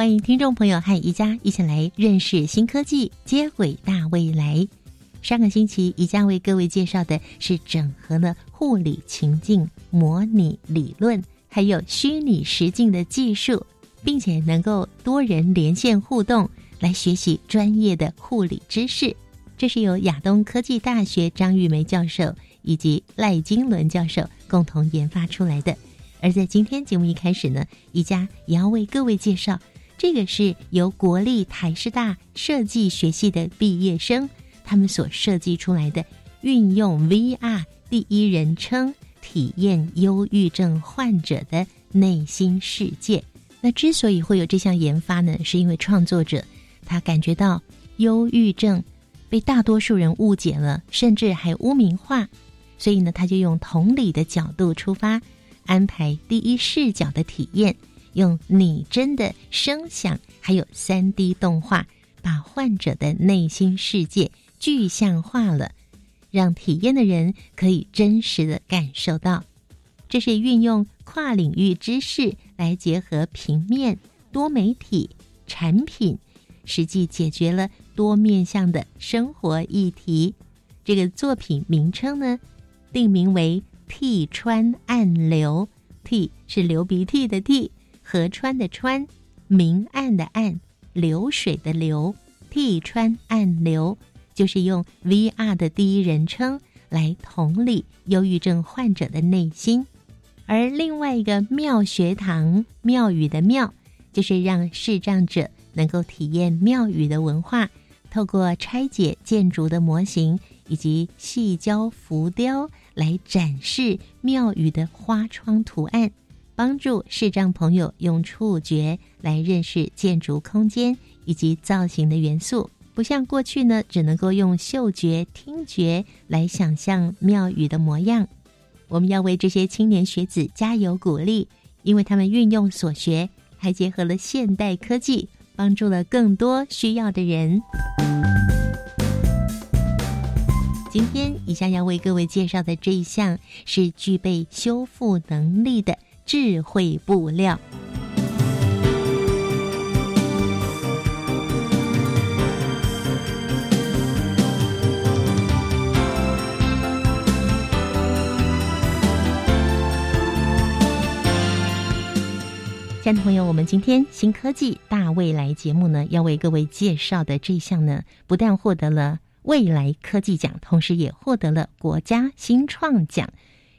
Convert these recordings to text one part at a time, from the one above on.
欢迎听众朋友和宜家一起来认识新科技，接轨大未来。上个星期，宜家为各位介绍的是整合了护理情境、模拟理论，还有虚拟实境的技术，并且能够多人连线互动，来学习专业的护理知识。这是由亚东科技大学张玉梅教授以及赖金伦教授共同研发出来的。而在今天节目一开始呢，宜家也要为各位介绍。这个是由国立台师大设计学系的毕业生他们所设计出来的，运用 VR 第一人称体验忧郁症患者的内心世界。那之所以会有这项研发呢，是因为创作者他感觉到忧郁症被大多数人误解了，甚至还污名化，所以呢，他就用同理的角度出发，安排第一视角的体验。用拟真的声响，还有三 D 动画，把患者的内心世界具象化了，让体验的人可以真实的感受到。这是运用跨领域知识来结合平面、多媒体、产品，实际解决了多面向的生活议题。这个作品名称呢，定名为“替川暗流”，替是流鼻涕的替。河川的川，明暗的暗，流水的流，替川暗流，就是用 VR 的第一人称来同理忧郁症患者的内心。而另外一个妙学堂庙宇的庙，就是让视障者能够体验庙宇的文化，透过拆解建筑的模型以及细胶浮雕来展示庙宇的花窗图案。帮助视障朋友用触觉来认识建筑空间以及造型的元素，不像过去呢，只能够用嗅觉、听觉来想象庙宇的模样。我们要为这些青年学子加油鼓励，因为他们运用所学，还结合了现代科技，帮助了更多需要的人。今天以下要为各位介绍的这一项是具备修复能力的。智慧布料，亲爱的朋友，我们今天新科技大未来节目呢，要为各位介绍的这项呢，不但获得了未来科技奖，同时也获得了国家新创奖。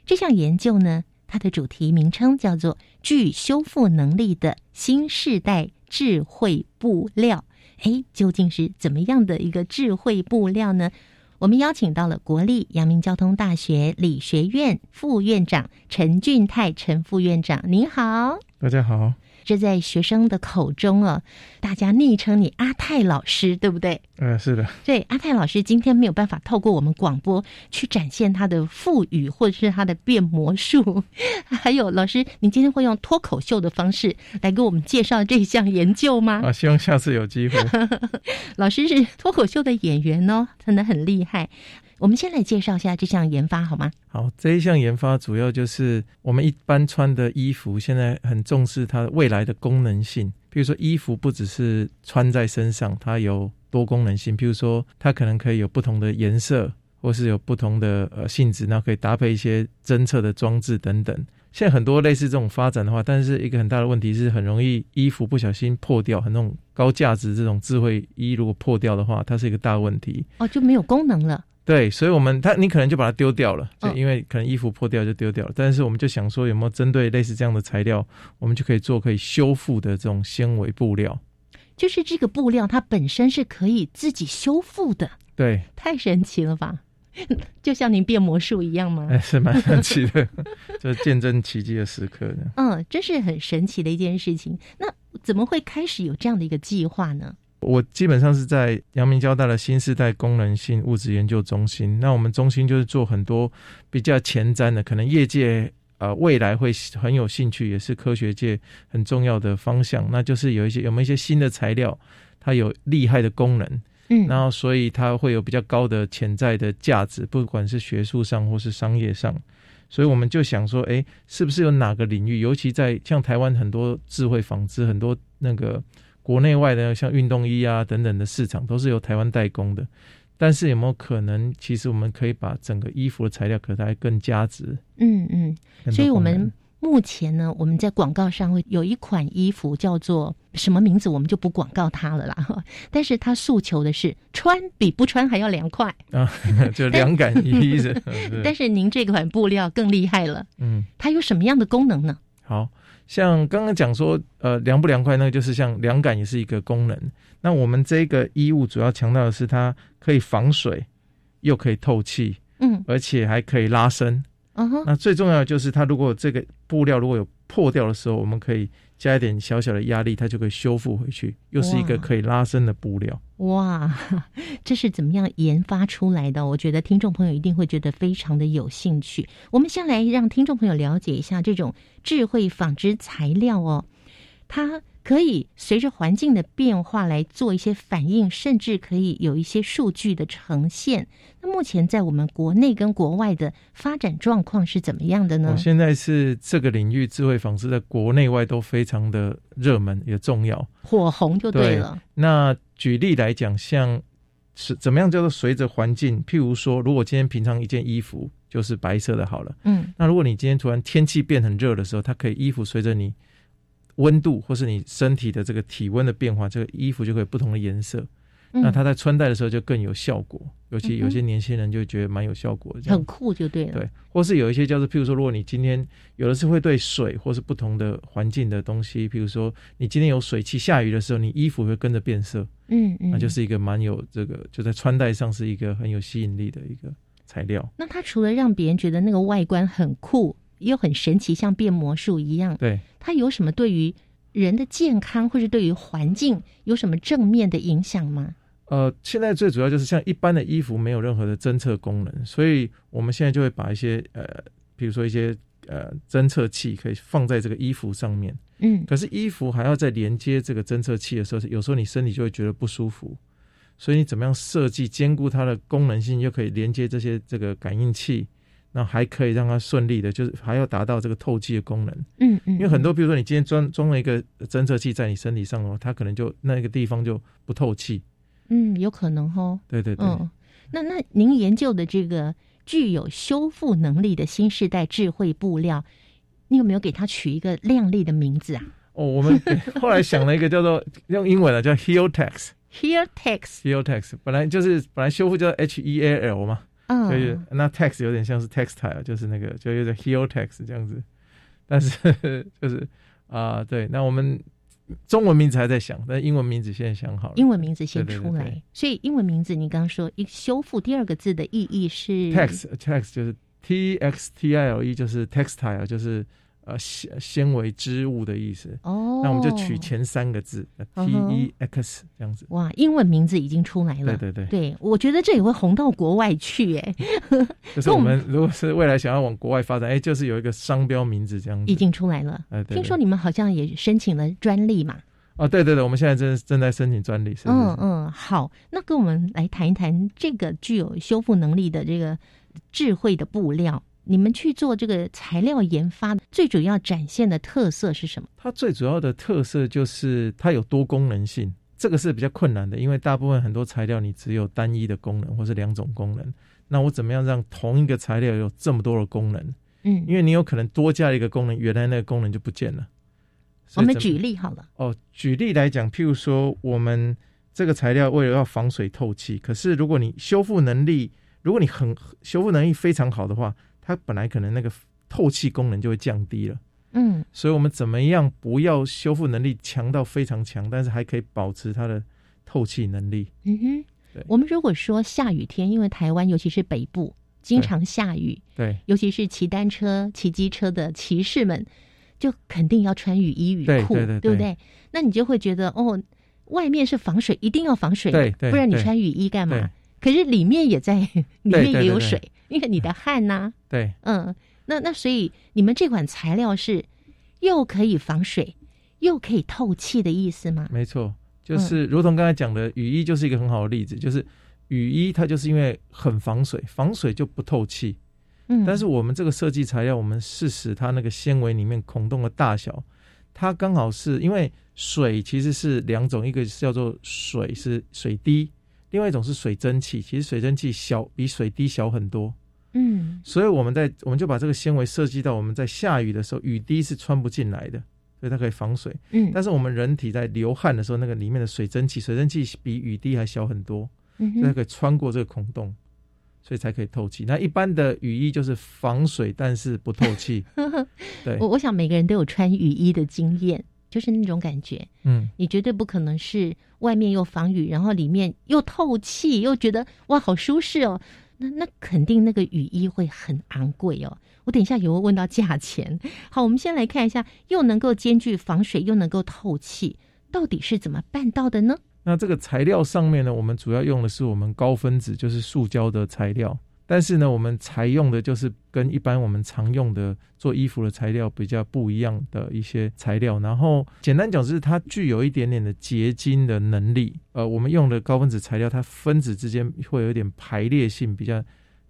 这项研究呢。它的主题名称叫做“具修复能力的新世代智慧布料”。哎，究竟是怎么样的一个智慧布料呢？我们邀请到了国立阳明交通大学理学院副院长陈俊泰陈副院长，您好，大家好。这在学生的口中啊，大家昵称你阿泰老师，对不对？嗯，是的。对，阿泰老师今天没有办法透过我们广播去展现他的腹语或者是他的变魔术。还有，老师，您今天会用脱口秀的方式来给我们介绍这项研究吗？啊，希望下次有机会。老师是脱口秀的演员哦，真的很厉害。我们先来介绍一下这项研发好吗？好，这一项研发主要就是我们一般穿的衣服，现在很重视它未来的功能性。比如说，衣服不只是穿在身上，它有多功能性。比如说，它可能可以有不同的颜色，或是有不同的呃性质，那可以搭配一些侦测的装置等等。现在很多类似这种发展的话，但是一个很大的问题是，很容易衣服不小心破掉，很那种高价值这种智慧衣如果破掉的话，它是一个大问题。哦，就没有功能了。对，所以，我们他你可能就把它丢掉了，就因为可能衣服破掉就丢掉了。但是，我们就想说，有没有针对类似这样的材料，我们就可以做可以修复的这种纤维布料？就是这个布料，它本身是可以自己修复的。对，太神奇了吧？就像您变魔术一样吗？哎，是蛮神奇的，就是见证奇迹的时刻呢。嗯，这是很神奇的一件事情。那怎么会开始有这样的一个计划呢？我基本上是在阳明交大的新时代功能性物质研究中心。那我们中心就是做很多比较前瞻的，可能业界呃未来会很有兴趣，也是科学界很重要的方向。那就是有一些有没有一些新的材料，它有厉害的功能。嗯，然后所以它会有比较高的潜在的价值，不管是学术上或是商业上，所以我们就想说，哎，是不是有哪个领域，尤其在像台湾很多智慧纺织，很多那个国内外的像运动衣啊等等的市场，都是由台湾代工的，但是有没有可能，其实我们可以把整个衣服的材料可它更加值？嗯嗯，所以我们。目前呢，我们在广告上会有一款衣服叫做什么名字，我们就不广告它了啦。但是它诉求的是穿比不穿还要凉快啊，就凉感衣着。但是您这款布料更厉害了，嗯，它有什么样的功能呢？好像刚刚讲说，呃，凉不凉快，那个就是像凉感也是一个功能。那我们这个衣物主要强调的是它可以防水，又可以透气，嗯，而且还可以拉伸。嗯哼，那最重要的就是它如果这个布料如果有破掉的时候，我们可以加一点小小的压力，它就可以修复回去，又是一个可以拉伸的布料。哇，这是怎么样研发出来的？我觉得听众朋友一定会觉得非常的有兴趣。我们先来让听众朋友了解一下这种智慧纺织材料哦，它。可以随着环境的变化来做一些反应，甚至可以有一些数据的呈现。那目前在我们国内跟国外的发展状况是怎么样的呢？现在是这个领域智慧纺织在国内外都非常的热门也重要，火红就对了。那举例来讲，像是怎么样叫做随着环境？譬如说，如果今天平常一件衣服就是白色的，好了，嗯，那如果你今天突然天气变很热的时候，它可以衣服随着你。温度或是你身体的这个体温的变化，这个衣服就会有不同的颜色。那它在穿戴的时候就更有效果，尤其有些年轻人就觉得蛮有效果的，很酷就对了。对，或是有一些叫做，譬如说，如果你今天有的是会对水或是不同的环境的东西，譬如说你今天有水汽下雨的时候，你衣服会跟着变色。嗯嗯，那就是一个蛮有这个就在穿戴上是一个很有吸引力的一个材料。那它除了让别人觉得那个外观很酷。又很神奇，像变魔术一样。对，它有什么对于人的健康，或是对于环境有什么正面的影响吗？呃，现在最主要就是像一般的衣服没有任何的侦测功能，所以我们现在就会把一些呃，比如说一些呃侦测器可以放在这个衣服上面。嗯，可是衣服还要在连接这个侦测器的时候，有时候你身体就会觉得不舒服，所以你怎么样设计兼顾它的功能性，又可以连接这些这个感应器？那还可以让它顺利的，就是还要达到这个透气的功能。嗯嗯，因为很多，比如说你今天装装了一个侦测器在你身体上哦，它可能就那个地方就不透气。嗯，有可能哦。对对对。嗯，那那您研究的这个具有修复能力的新时代智慧布料，你有没有给它取一个靓丽的名字啊？哦，我们后来想了一个叫做用英文的叫 Heal Tex。Heal Tex。Heal Tex 本来就是本来修复叫 H E A L 嘛。所以那 text 有点像是 textile，就是那个就有点 heel text 这样子，但是 就是啊，对，那我们中文名字还在想，但英文名字现在想好了。英文名字先出来，所以英文名字你刚刚说一修复第二个字的意义是 text text 就是 t x t i l e 就是 textile 就是。呃，纤纤维织物的意思哦，那我们就取前三个字 T E X 这样子。哇，英文名字已经出来了。对对对，对我觉得这也会红到国外去哎。就是我们如果是未来想要往国外发展，哎，就是有一个商标名字这样子。已经出来了。哎，听说你们好像也申请了专利嘛？哦，对对对，我们现在正正在申请专利。嗯嗯，好，那跟我们来谈一谈这个具有修复能力的这个智慧的布料。你们去做这个材料研发，最主要展现的特色是什么？它最主要的特色就是它有多功能性，这个是比较困难的，因为大部分很多材料你只有单一的功能或是两种功能。那我怎么样让同一个材料有这么多的功能？嗯，因为你有可能多加一个功能，原来那个功能就不见了。我们举例好了。哦，举例来讲，譬如说我们这个材料为了要防水透气，可是如果你修复能力，如果你很修复能力非常好的话。它本来可能那个透气功能就会降低了，嗯，所以我们怎么样不要修复能力强到非常强，但是还可以保持它的透气能力？嗯哼，对。我们如果说下雨天，因为台湾尤其是北部经常下雨，对。尤其是骑单车、骑机车的骑士们，就肯定要穿雨衣、雨裤，对对对对。不对？那你就会觉得哦，外面是防水，一定要防水，对对对不然你穿雨衣干嘛？可是里面也在，里面也有水，因为你的汗呐、对嗯，那那所以你们这款材料是又可以防水，又可以透气的意思吗？没错，嗯就是如同刚才讲的，雨衣就是一个很好的例子，就是雨衣它就是因为很防水，防水就不透气。嗯，但是我们这个设计材料，我们是使它那个纤维里面孔洞的大小，它刚好是因为水其实是两种，一个是叫做水是水滴，另外一种是水蒸气。其实水蒸气小比水滴小很多，嗯所以我们在我们就把这个纤维设计到我们在下雨的时候，雨滴是穿不进来的，所以它可以防水。嗯，但是我们人体在流汗的时候，那个里面的水蒸气，水蒸气比雨滴还小很多，嗯所以它可以穿过这个孔洞，所以才可以透气。那一般的雨衣就是防水，但是不透气。对我，我想每个人都有穿雨衣的经验，就是那种感觉。嗯，你绝对不可能是外面又防雨，然后里面又透气，又觉得哇好舒适哦。那那肯定那个雨衣会很昂贵哦。我等一下也会问到价钱。好，我们先来看一下，又能够兼具防水又能够透气，到底是怎么办到的呢？那这个材料上面呢，我们主要用的是我们高分子，就是塑胶的材料。但是呢，我们采用的就是跟一般我们常用的做衣服的材料比较不一样的一些材料。然后简单讲，就是它具有一点点的结晶的能力。呃，我们用的高分子材料，它分子之间会有一点排列性比较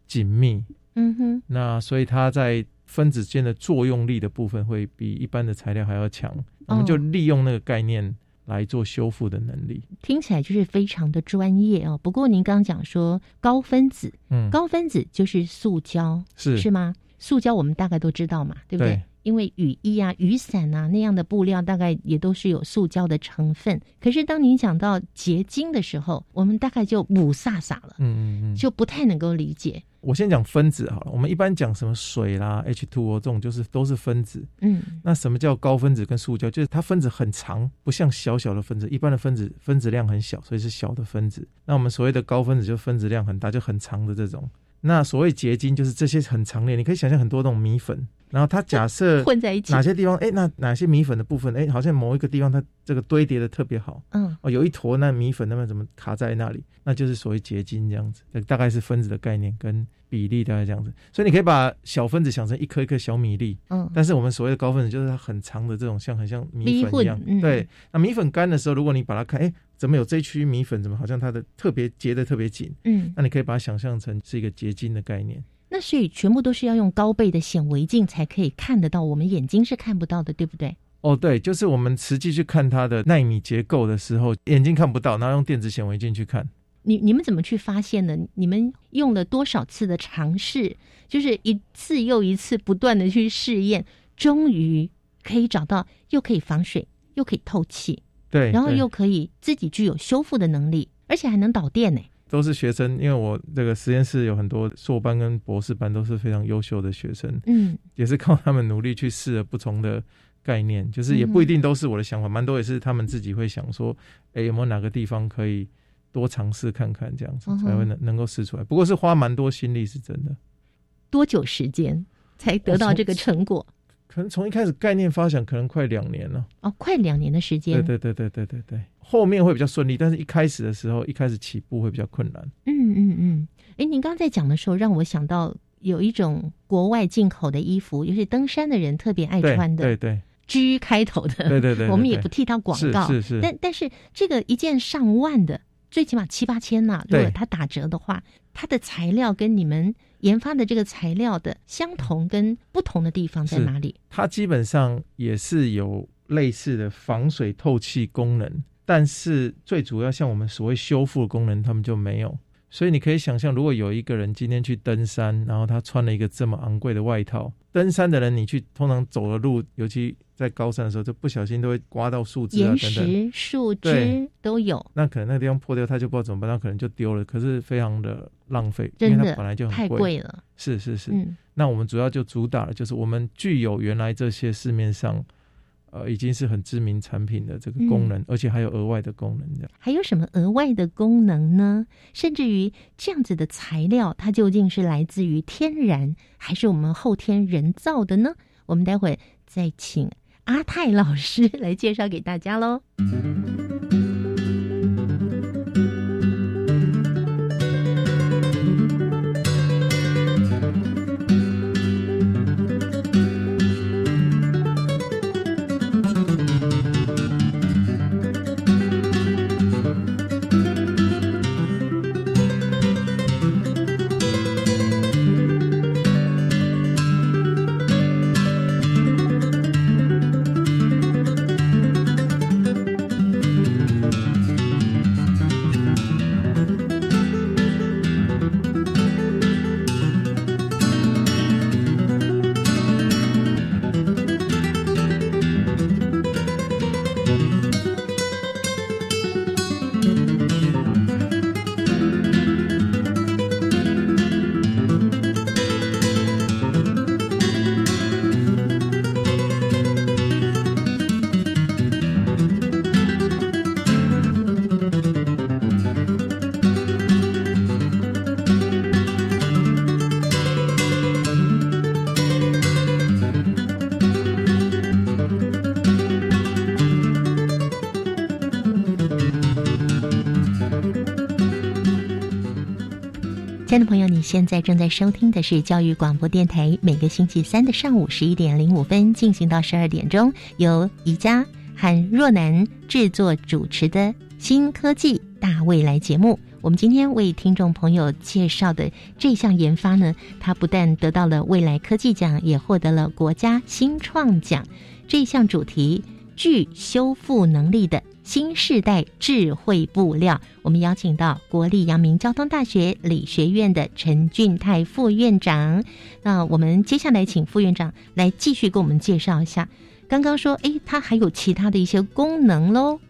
紧密。嗯哼，那所以它在分子间的作用力的部分会比一般的材料还要强。我们就利用那个概念来做修复的能力。听起来就是非常的专业哦。不过您刚刚讲说高分子，嗯，高分子就是塑胶，是是吗？塑胶我们大概都知道嘛，对不对？对因为雨衣啊、雨伞啊那样的布料，大概也都是有塑胶的成分。可是当您讲到结晶的时候，我们大概就五飒飒了，嗯嗯嗯，就不太能够理解。我先讲分子好了。我们一般讲什么水啦、H2O 这种，就是都是分子。嗯那什么叫高分子跟塑胶？就是它分子很长，不像小小的分子。一般的分子分子量很小，所以是小的分子。那我们所谓的高分子，就分子量很大，就很长的这种。那所谓结晶，就是这些很长链。你可以想象很多那种米粉，然后它假设混在一起哪，些地方，哎，那哪些米粉的部分，哎，好像某一个地方它这个堆叠的特别好。嗯哦，有一坨那米粉，那么怎么卡在那里？那就是所谓结晶这样子，大概是分子的概念跟比例大概这样子。所以你可以把小分子想成一颗一颗小米粒，嗯，但是我们所谓的高分子就是它很长的这种，像很像米米粉一样。对，那米粉干的时候，如果你把它看，哎，怎么有这一区米粉？怎么好像它的特别结的特别紧？嗯，那你可以把它想象成是一个结晶的概念。那所以全部都是要用高倍的显微镜才可以看得到，我们眼睛是看不到的，对不对？哦，对，就是我们实际去看它的纳米结构的时候，眼睛看不到，然后用电子显微镜去看。你你们怎么去发现呢？你们用了多少次的尝试，就是一次又一次不断的去试验，终于可以找到又可以防水又可以透气，对，对然后又可以自己具有修复的能力，而且还能导电呢。都是学生，因为我这个实验室有很多硕班跟博士班都是非常优秀的学生，嗯也是靠他们努力去试了不同的概念，就是也不一定都是我的想法，蛮多也是他们自己会想说，哎，有没有哪个地方可以多尝试看看，这样子才会能能够试出来。不过是花蛮多心力，是真的。多久时间才得到这个成果？可能从一开始概念发想，可能快两年了。哦，快两年的时间。对对对对对对对，后面会比较顺利，但是一开始的时候，一开始起步会比较困难。嗯嗯嗯。哎，您刚才讲的时候，让我想到有一种国外进口的衣服，就是登山的人特别爱穿的对对 G 开头的。对对对，我们也不替他广告，是是是，但但是这个一件上万的，最起码七八千呐、如对果它打折的话，它的材料跟你们研发的这个材料的相同跟不同的地方在哪里？它基本上也是有类似的防水透气功能，但是最主要像我们所谓修复的功能，他们就没有。所以你可以想象，如果有一个人今天去登山，然后他穿了一个这么昂贵的外套，登山的人你去通常走的路，尤其在高山的时候，就不小心都会刮到树枝啊岩等等。石、树枝都有，那可能那个地方破掉，他就不知道怎么办，那可能就丢了。可是非常的浪费，因为它本来就很贵。贵了。是是是，嗯那我们主要就主打的就是我们具有原来这些市面上呃已经是很知名产品的这个功能，而且还有额外的功能这样。还有什么额外的功能呢？甚至于这样子的材料，它究竟是来自于天然，还是我们后天人造的呢？我们待会再请阿泰老师 来介绍给大家喽。亲爱的朋友，你现在正在收听的是教育广播电台，每个星期三的上午十一点零五分进行到十二点钟，由宜家和若楠制作主持的《新科技大未来》节目。我们今天为听众朋友介绍的这项研发呢，它不但得到了未来科技奖，也获得了国家新创奖。这项主题具修复能力的。新时代智慧布料，我们邀请到国立阳明交通大学理学院的陈俊泰副院长。那我们接下来请副院长来继续给我们介绍一下。刚刚说，哎，它还有其他的一些功能喽。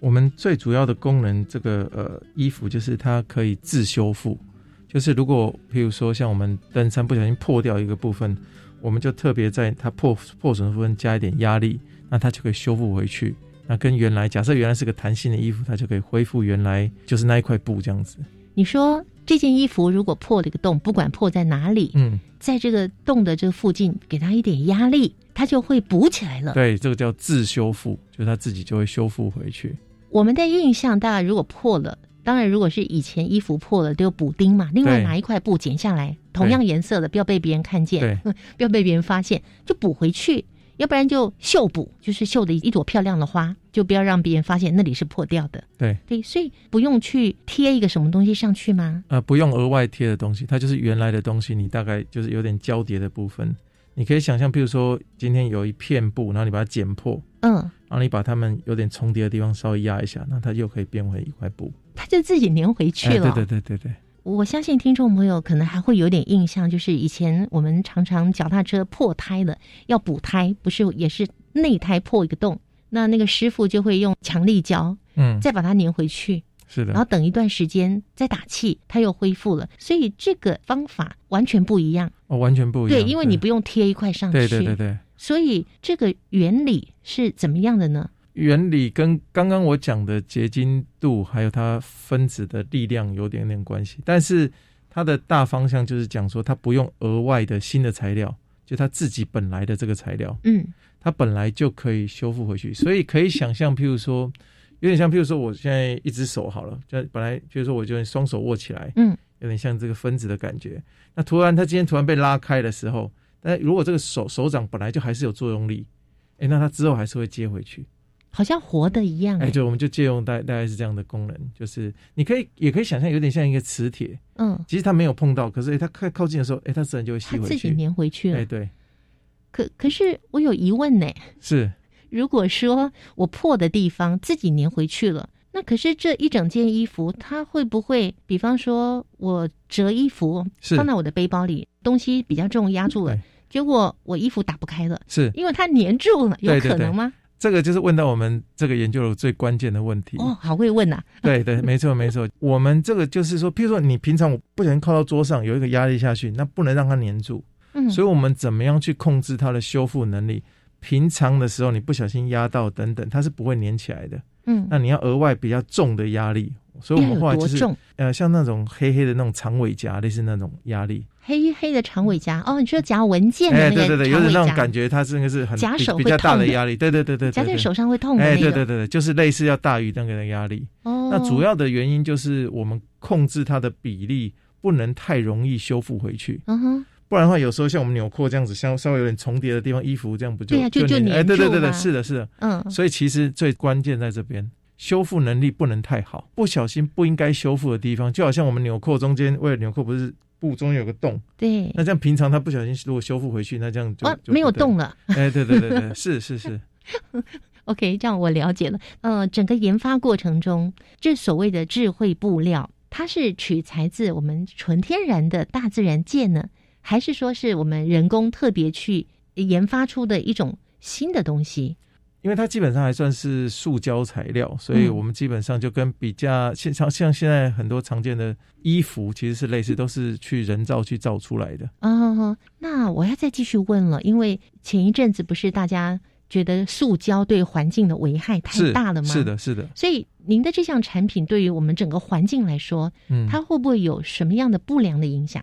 我们最主要的功能，这个呃衣服就是它可以自修复。就是如果譬如说像我们登山不小心破掉一个部分，我们就特别在它破破损的部分加一点压力，那它就可以修复回去。那跟原来假设原来是个弹性的衣服，它就可以恢复原来就是那一块布这样子。你说这件衣服如果破了一个洞，不管破在哪里，嗯，在这个洞的这个附近给它一点压力，它就会补起来了。对，这个叫自修复，就是它自己就会修复回去。我们的印象大概如果破了，当然如果是以前衣服破了都有补丁嘛，另外拿一块布剪下来，同样颜色的，不要被别人看见，对，不要被别人发现，就补回去。要不然就绣补，就是绣的一朵漂亮的花，就不要让别人发现那里是破掉的。对对，所以不用去贴一个什么东西上去吗？呃，不用额外贴的东西，它就是原来的东西。你大概就是有点交叠的部分，你可以想象，比如说今天有一片布，然后你把它剪破，嗯，然后你把它们有点重叠的地方稍微压一下，那它又可以变回一块布，它就自己粘回去了。对对对对对。我相信听众朋友可能还会有点印象，就是以前我们常常脚踏车破胎了，要补胎，不是也是内胎破一个洞，那那个师傅就会用强力胶，嗯，再把它粘回去，是的，然后等一段时间再打气，它又恢复了。所以这个方法完全不一样，哦，完全不一样，对，因为你不用贴一块上去，对对对对，所以这个原理是怎么样的呢？原理跟刚刚我讲的结晶度还有它分子的力量有点点关系，但是它的大方向就是讲说，它不用额外的新的材料，就它自己本来的这个材料，嗯，它本来就可以修复回去，所以可以想象，譬如说，有点像，譬如说，我现在一只手好了，就本来譬如说，我就双手握起来，嗯，有点像这个分子的感觉。那突然它今天突然被拉开的时候，但如果这个手手掌本来就还是有作用力，哎，那它之后还是会接回去。好像活的一样，哎，就我们就借用大大概是这样的功能，就是你可以也可以想象有点像一个磁铁，嗯，其实它没有碰到，可是它快靠近的时候，哎，它自然就会吸回去，自己粘回去了，哎，对。可可是我有疑问呢，是，如果说我破的地方自己粘回去了，那可是这一整件衣服它会不会，比方说我折衣服放在我的背包里，东西比较重压住了，结果我衣服打不开了，是。因为它粘住了，有可能吗？这个就是问到我们这个研究的最关键的问题哦，好会问呐！对对，没错没错。我们这个就是说，譬如说你平常我不小心靠到桌上，有一个压力下去，那不能让它粘住。嗯，所以我们怎么样去控制它的修复能力？平常的时候你不小心压到等等，它是不会粘起来的。嗯，那你要额外比较重的压力，所以我们后来就是？呃，像那种黑黑的那种长尾夹，类似那种压力。黑黑的长尾夹。哦，你说夹文件的哎，那个对对对，有点那种感觉，它是那个是很夹手会比比较大痛的。的压力。对对对对，夹在手上会痛的哎，那个。对对对对，就是类似要大于那个的压力。哦，那主要的原因就是我们控制它的比例不能太容易修复回去，嗯哼，不然的话，有时候像我们纽扣这样子，像稍微有点重叠的地方，衣服这样不就对啊就就粘哎，对对对对，是的，是的。嗯，所以其实最关键在这边，修复能力不能太好，不小心不应该修复的地方，就好像我们纽扣中间，为了纽扣不是布中间有个洞，对，那这样平常它不小心如果修复回去，那这样就哦，没有就不对动了。哎，对对对对，是是是，OK，这样我了解了。呃，整个研发过程中，这所谓的智慧布料，它是取材自我们纯天然的大自然界呢，还是说是我们人工特别去研发出的一种新的东西？因为它基本上还算是塑胶材料，所以嗯我们基本上就跟比较现像像现在很多常见的衣服其实是类似，都是去人造去造出来的。哦，那我要再继续问了，因为前一阵子不是大家觉得塑胶对环境的危害太大了吗？是。的，是的，所以您的这项产品对于我们整个环境来说，嗯，它会不会有什么样的不良的影响？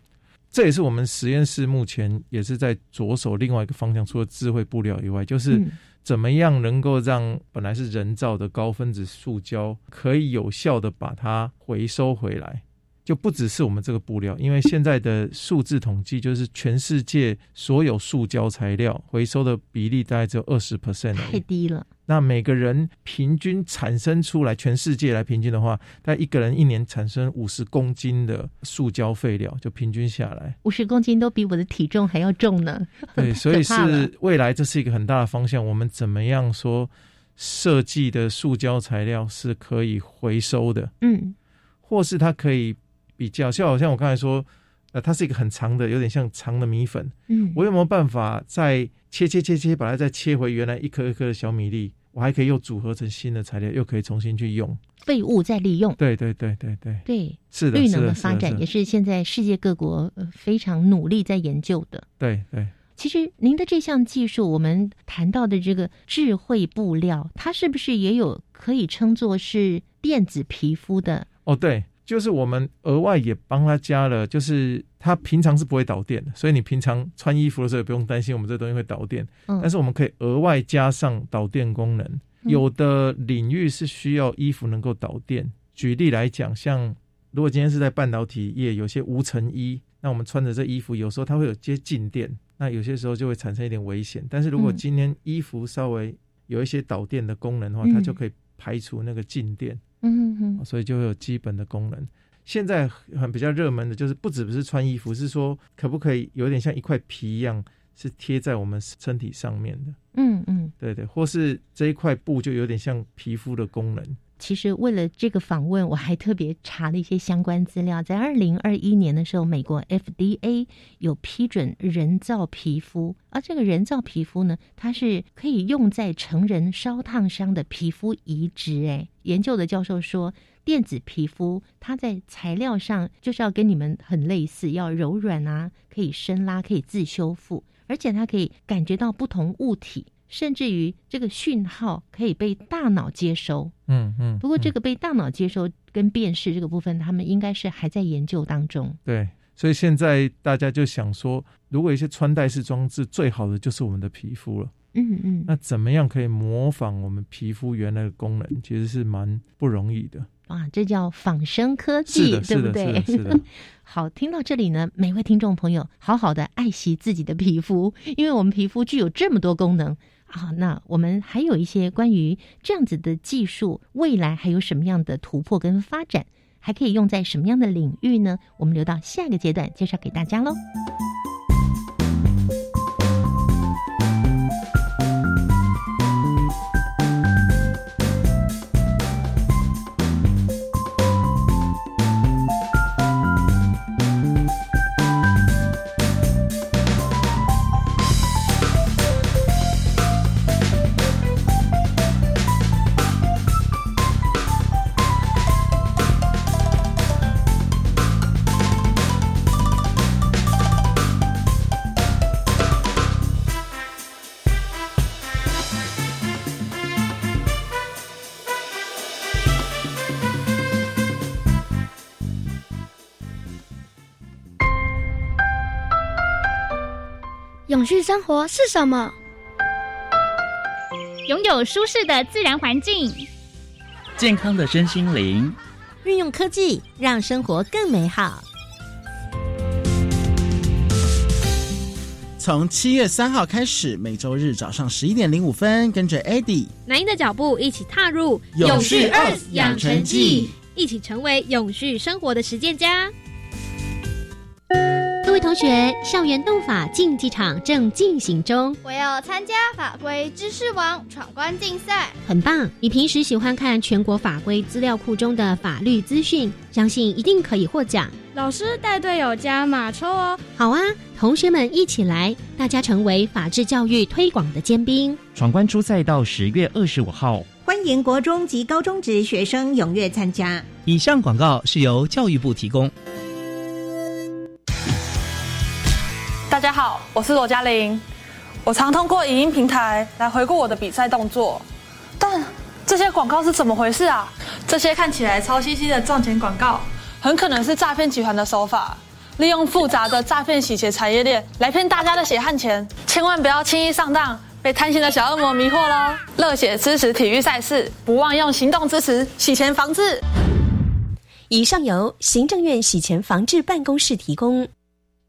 这也是我们实验室目前也是在着手另外一个方向，除了智慧布料以外，就是嗯怎么样能够让本来是人造的高分子塑胶，可以有效的把它回收回来。就不只是我们这个布料，因为现在的数字统计就是全世界所有塑胶材料回收的比例大概只有二十 percent 太。低了。那每个人平均产生出来，全世界来平均的话，大概一个人一年产生五十公斤的塑胶废料，就平均下来。五十公斤都比我的体重还要重呢。对，所以是未来这是一个很大的方向。我们怎么样说设计的塑胶材料是可以回收的，嗯或是它可以比较，就好像我刚才说，呃，它是一个很长的，有点像长的米粉。嗯，我有没有办法再切切切切，把它再切回原来一颗一颗的小米粒？我还可以又组合成新的材料，又可以重新去用。废物再利用，对对对对对，对是的，绿，能的发展也是现在世界各国呃非常努力在研究的。对对。其实您的这项技术，我们谈到的这个智慧布料，它是不是也有可以称作是电子皮肤的？哦，对，就是我们额外也帮他加了，就是他平常是不会导电的，所以你平常穿衣服的时候也不用担心我们这东西会导电。嗯，但是我们可以额外加上导电功能。嗯有的领域是需要衣服能够导电，举例来讲，像如果今天是在半导体业，有些无尘衣，那我们穿着这衣服，有时候它会有接静电，那有些时候就会产生一点危险。但是如果嗯今天衣服稍微有一些导电的功能的话，嗯它就可以排除那个静电。嗯哼所以就会有基本的功能。现在很比较热门的就是不只是穿衣服，是说可不可以有点像一块皮一样，是贴在我们身体上面的，嗯嗯。对对，或是这一块布就有点像皮肤的功能。其实为了这个访问，我还特别查了一些相关资料。在二零二一年的时候，美国 FDA 有批准人造皮肤，而这个人造皮肤呢，它是可以用在成人烧烫伤的皮肤移植。哎，研究的教授说，电子皮肤它在材料上就是要跟你们很类似，要柔软啊，可以伸拉，可以自修复，而且它可以感觉到不同物体。甚至于这个讯号可以被大脑接收，嗯嗯。不过这嗯个被大脑接收跟辨识这个部分，他们应该是还在研究当中。对，所以现在大家就想说，如果一些穿戴式装置，最好的就是我们的皮肤了。嗯嗯，那怎么样可以模仿我们皮肤原来的功能，其实是蛮不容易的。哇，这叫仿生科技，对不对？是的，是的。好，听到这里呢，每位听众朋友，好好的爱惜自己的皮肤，因为我们皮肤具有这么多功能啊。那我们还有一些关于这样子的技术，未来还有什么样的突破跟发展，还可以用在什么样的领域呢？我们留到下一个阶段介绍给大家喽。续生活是什么？拥有舒适的自然环境，健康的身心灵，运用科技让生活更美好。从七月三号开始，每周日早上十一点零五分，跟着 Eddie 南英的脚步，一起踏入永续 Earth 养成记，一起成为永续生活的实践家。同学，校园斗法竞技场正进行中。我要参加法规知识网闯关竞赛，很棒！你平时喜欢看全国法规资料库中的法律资讯，相信一定可以获奖。老师带队友加马抽哦！好啊，同学们一起来，大家成为法治教育推广的尖兵。闯关初赛到十月二十五号，欢迎国中及高中职学生踊跃参加。以上广告是由教育部提供。我是罗嘉玲。我常通过影音平台来回顾我的比赛动作，但这些广告是怎么回事啊？这些看起来超兮兮的赚钱广告，很可能是诈骗集团的手法，利用复杂的诈骗洗钱产业链来骗大家的血汗钱。千万不要轻易上当，被贪心的小恶魔迷惑喽！热血支持体育赛事，不忘用行动支持洗钱防治。以上由行政院洗钱防治办公室提供。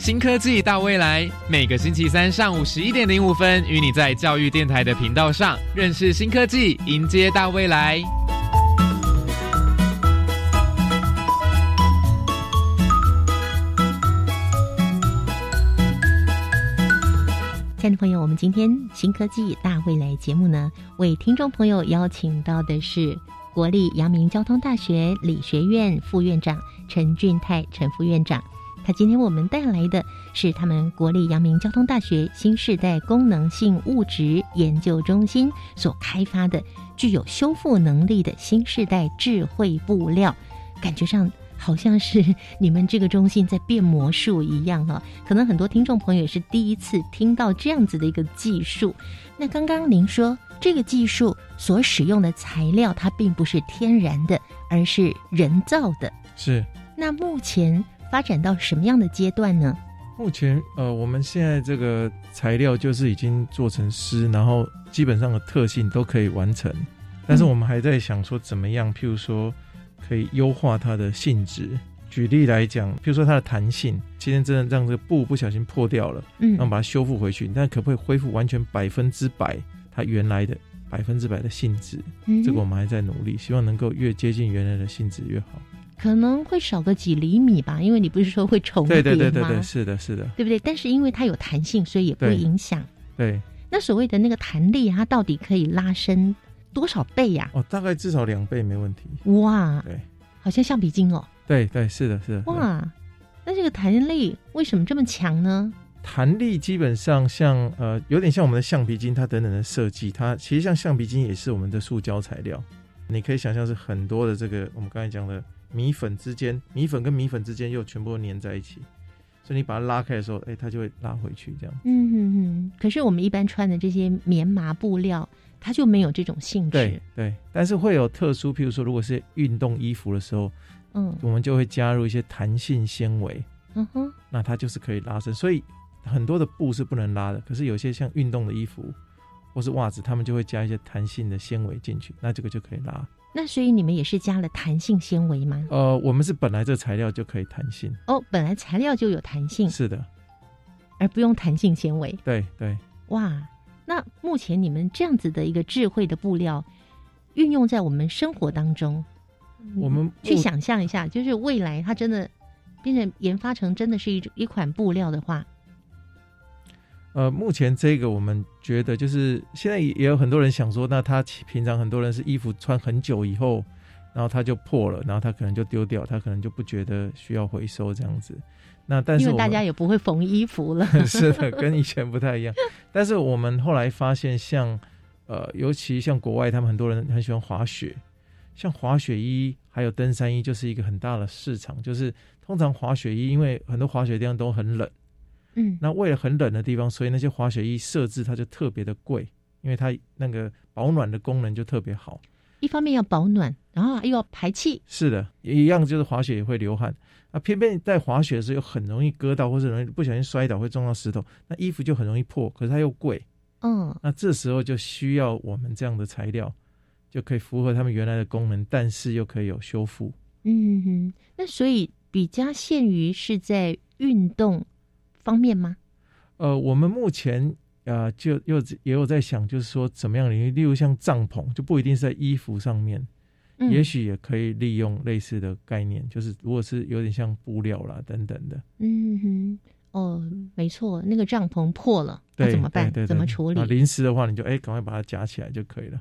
新科技大未来，每个星期三上午十一点零五分，与你在教育电台的频道上认识新科技，迎接大未来。亲爱的朋友，我们今天新科技大未来节目呢，为听众朋友邀请到的是国立阳明交通大学理学院副院长陈俊泰陈副院长。他今天为我们带来的是他们国立阳明交通大学新时代功能性物质研究中心所开发的具有修复能力的新时代智慧布料，感觉上好像是你们这个中心在变魔术一样啊！可能很多听众朋友也是第一次听到这样子的一个技术。那刚刚您说这个技术所使用的材料，它并不是天然的，而是人造的。是。那目前。发展到什么样的阶段呢？目前，呃，我们现在这个材料就是已经做成丝，然后基本上的特性都可以完成，但是我们还在想说怎么样，譬如说可以优化它的性质。举例来讲，譬如说它的弹性，今天真的让这个布不小心破掉了，嗯，然后把它修复回去，但可不可以恢复完全百分之百它原来的百分之百的性质？这个我们还在努力，希望能够越接近原来的性质越好。可能会少个几厘米吧，因为你不是说会重叠吗？对对对对对，是的，是的，对不对？但是因为它有弹性，所以也不影响。对。那所谓的那个弹力，它到底可以拉伸多少倍呀？哦，大概至少两倍没问题。哇，对，好像橡皮筋哦。对对，是的，是的。哇，那这个弹力为什么这么强呢？弹力基本上像呃，有点像我们的橡皮筋，它等等的设计，它其实像橡皮筋也是我们的塑胶材料。你可以想象是很多的这个我们刚才讲的。米粉之间，米粉跟米粉之间又全部粘在一起，所以你把它拉开的时候，哎，它就会拉回去这样。嗯哼哼。可是我们一般穿的这些棉麻布料，它就没有这种性质。对对，但是会有特殊，譬如说，如果是运动衣服的时候，嗯，我们就会加入一些弹性纤维。嗯哼，那它就是可以拉伸。所以很多的布是不能拉的，可是有些像运动的衣服或是袜子，他们就会加一些弹性的纤维进去，那这个就可以拉。那所以你们也是加了弹性纤维吗？呃，我们是本来这材料就可以弹性哦，本来材料就有弹性，是的，而不用弹性纤维。对对，哇，那目前你们这样子的一个智慧的布料运用在我们生活当中，我们去想象一下，就是未来它真的变成研发成真的是一一款布料的话。呃，目前这个我们觉得就是现在也有很多人想说，那他平常很多人是衣服穿很久以后然后它就破了，然后他可能就丢掉，他可能就不觉得需要回收这样子。那但是因为大家也不会缝衣服了，是的，跟以前不太一样。但是我们后来发现，像呃，尤其像国外，他们很多人很喜欢滑雪，像滑雪衣还有登山衣，就是一个很大的市场。就是通常滑雪衣，因为很多滑雪地方都很冷，嗯，那为了很冷的地方，所以那些滑雪衣设置它就特别的贵，因为它那个保暖的功能就特别好。一方面要保暖，然后又要排气。是的，一样就是滑雪也会流汗。那，偏偏在滑雪的时候又很容易割到，或者容易不小心摔倒，会撞到石头，那衣服就很容易破。可是它又贵，嗯，那这时候就需要我们这样的材料，就可以符合他们原来的功能，但是又可以有修复。嗯哼，那所以比较限于是在运动方面吗？呃，我们目前啊，就又也有在想，就是说怎么样领域，例如像帐篷，就不一定是在衣服上面。也许也可以利用类似的概念，就是如果是有点像布料啦等等的。嗯哼，哦，没错，那个帐篷破了，那怎么办？怎么处理？临时的话，你就哎，赶快把它夹起来就可以了。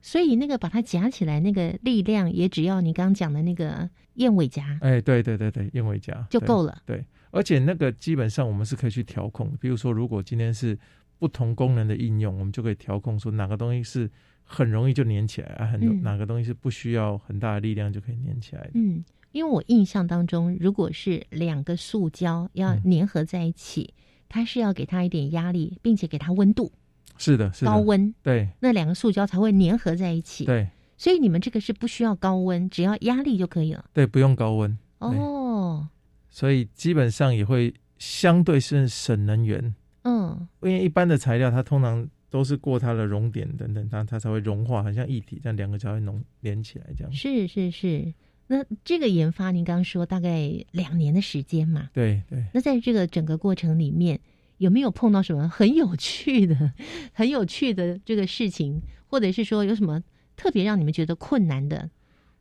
所以那个把它夹起来，那个力量也只要你刚刚讲的那个燕尾夹。哎，对对对对，燕尾夹就够了。对，而且那个基本上我们是可以去调控，比如说如果今天是不同功能的应用，我们就可以调控说哪个东西是。很容易就粘起来啊！很多哪个东西是不需要很大的力量就可以粘起来的？嗯，因为我印象当中，如果是两个塑胶要粘合在一起，它是要给它一点压力，并且给它温度。是的，是高温。对，那两个塑胶才会粘合在一起。对，所以你们这个是不需要高温，只要压力就可以了。对，不用高温。哦，所以基本上也会相对是省能源。嗯，因为一般的材料它通常。都是过它的熔点等等，它它才会融化，很像一体，这样两个才会浓连起来，这样。是是是，那这个研发，您刚刚说大概两年的时间嘛？对对。那在这个整个过程里面，有没有碰到什么很有趣的、很有趣的这个事情，或者是说有什么特别让你们觉得困难的，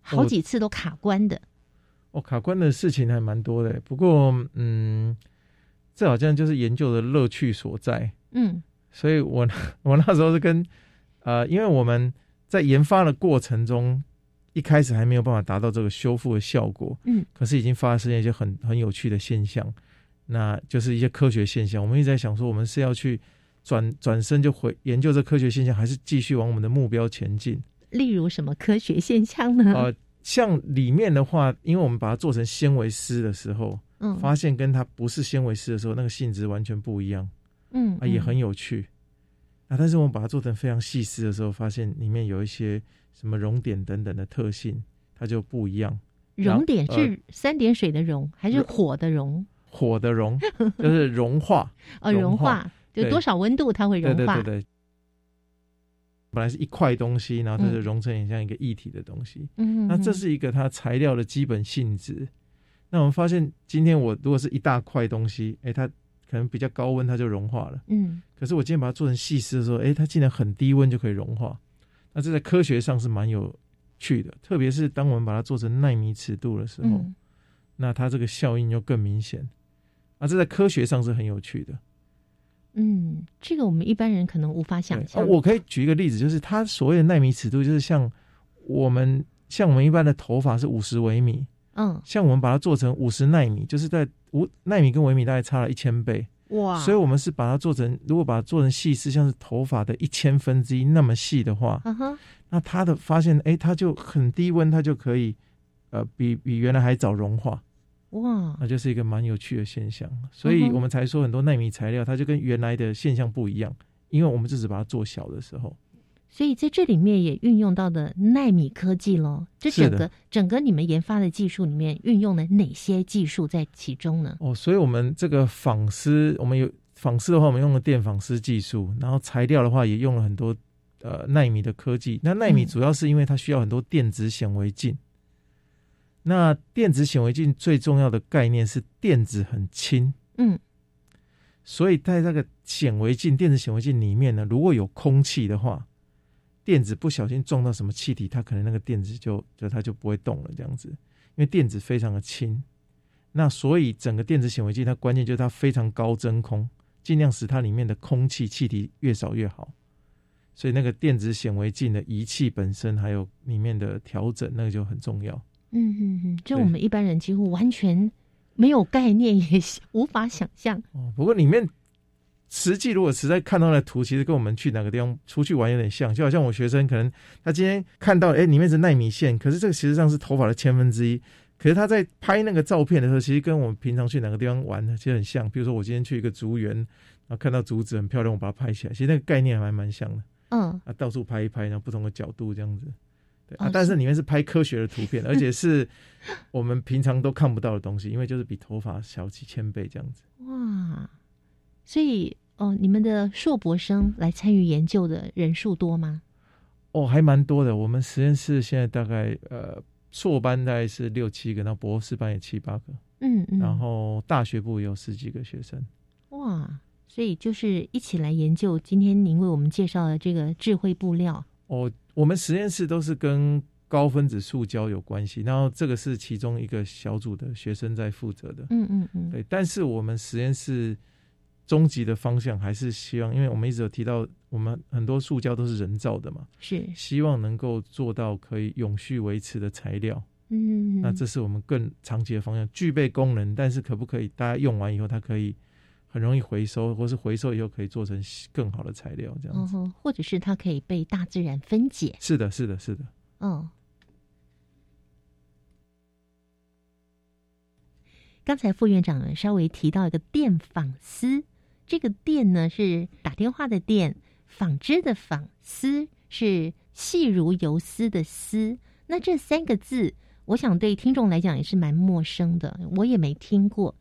好几次都卡关的？哦，卡关的事情还蛮多的，不过嗯，这好像就是研究的乐趣所在。嗯。所以我我那时候是跟，呃，因为我们在研发的过程中，一开始还没有办法达到这个修复的效果，嗯，可是已经发生一些很很有趣的现象，那就是一些科学现象。我们一直在想说，我们是要去转转身就回研究这科学现象，还是继续往我们的目标前进？例如什么科学现象呢？呃，像里面的话，因为我们把它做成纤维丝的时候，嗯，发现跟它不是纤维丝的时候，那个性质完全不一样。嗯啊，也很有趣，啊，但是我们把它做成非常细丝的时候，发现里面有一些什么熔点等等的特性，它就不一样。熔点是三点水的熔还是火的熔？火的熔就是融化，哦，融化就多少温度它会融化？对对对。本来是一块东西，然后它就融成很像一个一体的东西。嗯，那这是一个它材料的基本性质。那我们发现，今天我如果是一大块东西，哎，它。可能比较高温，它就融化了。嗯，可是我今天把它做成细丝的时候，哎，它竟然很低温就可以融化。那这在科学上是蛮有趣的，特别是当我们把它做成纳米尺度的时候，那它这个效应就更明显。啊，这在科学上是很有趣的。嗯，这个我们一般人可能无法想象。我可以举一个例子，就是它所谓的纳米尺度，就是像我们像我们一般的头发是五十微米。嗯，像我们把它做成五十纳米，就是在。五纳米跟微米大概差了一千倍哇！所以我们是把它做成，如果把它做成细丝，像是头发的一千分之一那么细的话，那它的发现，哎，它就很低温，它就可以，呃，比比原来还早融化哇！那就是一个蛮有趣的现象，所以我们才说很多纳米材料它就跟原来的现象不一样，因为我们只是把它做小的时候。所以在这里面也运用到的纳米科技咯，这整个整个你们研发的技术里面运用了哪些技术在其中呢？哦，所以我们这个纺丝，我们有纺丝的话，我们用了电纺丝技术，然后材料的话也用了很多呃纳米的科技。那纳米主要是因为它需要很多电子显微镜。那电子显微镜最重要的概念是电子很轻，嗯，所以在这个显微镜电子显微镜里面呢，如果有空气的话。电子不小心撞到什么气体，它可能那个电子就就它就不会动了，这样子。因为电子非常的轻，那所以整个电子显微镜它关键就是它非常高真空，尽量使它里面的空气气体越少越好。所以那个电子显微镜的仪器本身，还有里面的调整，那个就很重要。嗯嗯嗯，就我们一般人几乎完全没有概念，也无法想象。哦，不过里面实际如果实在看到的图，其实跟我们去哪个地方出去玩有点像，就好像我学生可能他今天看到，哎，里面是纳米线，可是这个实际上是头发的千分之一。可是他在拍那个照片的时候，其实跟我们平常去哪个地方玩其实很像。比如说我今天去一个竹园，然后看到竹子很漂亮，我把它拍起来，其实那个概念还蛮像的。嗯，啊，到处拍一拍，然后不同的角度这样子。对啊，但是里面是拍科学的图片，而且是我们平常都看不到的东西，因为就是比头发小几千倍这样子。哇，所以哦，你们的硕博生来参与研究的人数多吗？哦，还蛮多的。我们实验室现在大概呃。硕班大概是六七个，那博士班也七八个，嗯嗯，然后大学部有十几个学生，哇，所以就是一起来研究。今天您为我们介绍的这个智慧布料，哦，我们实验室都是跟高分子塑胶有关系，然后这个是其中一个小组的学生在负责的，嗯嗯嗯，对，但是我们实验室。终极的方向还是希望，因为我们一直有提到，我们很多塑胶都是人造的嘛，是希望能够做到可以永续维持的材料。嗯嗯，那这是我们更长期的方向，具备功能，但是可不可以大家用完以后，它可以很容易回收，或是回收以后可以做成更好的材料，这样子，或者是它可以被大自然分解。是的，是的，是的。嗯，刚才副院长稍微提到一个电纺丝。这个电呢是打电话的电，纺织的纺，丝是细如游丝的丝。那这三个字，我想对听众来讲也是蛮陌生的，我也没听过。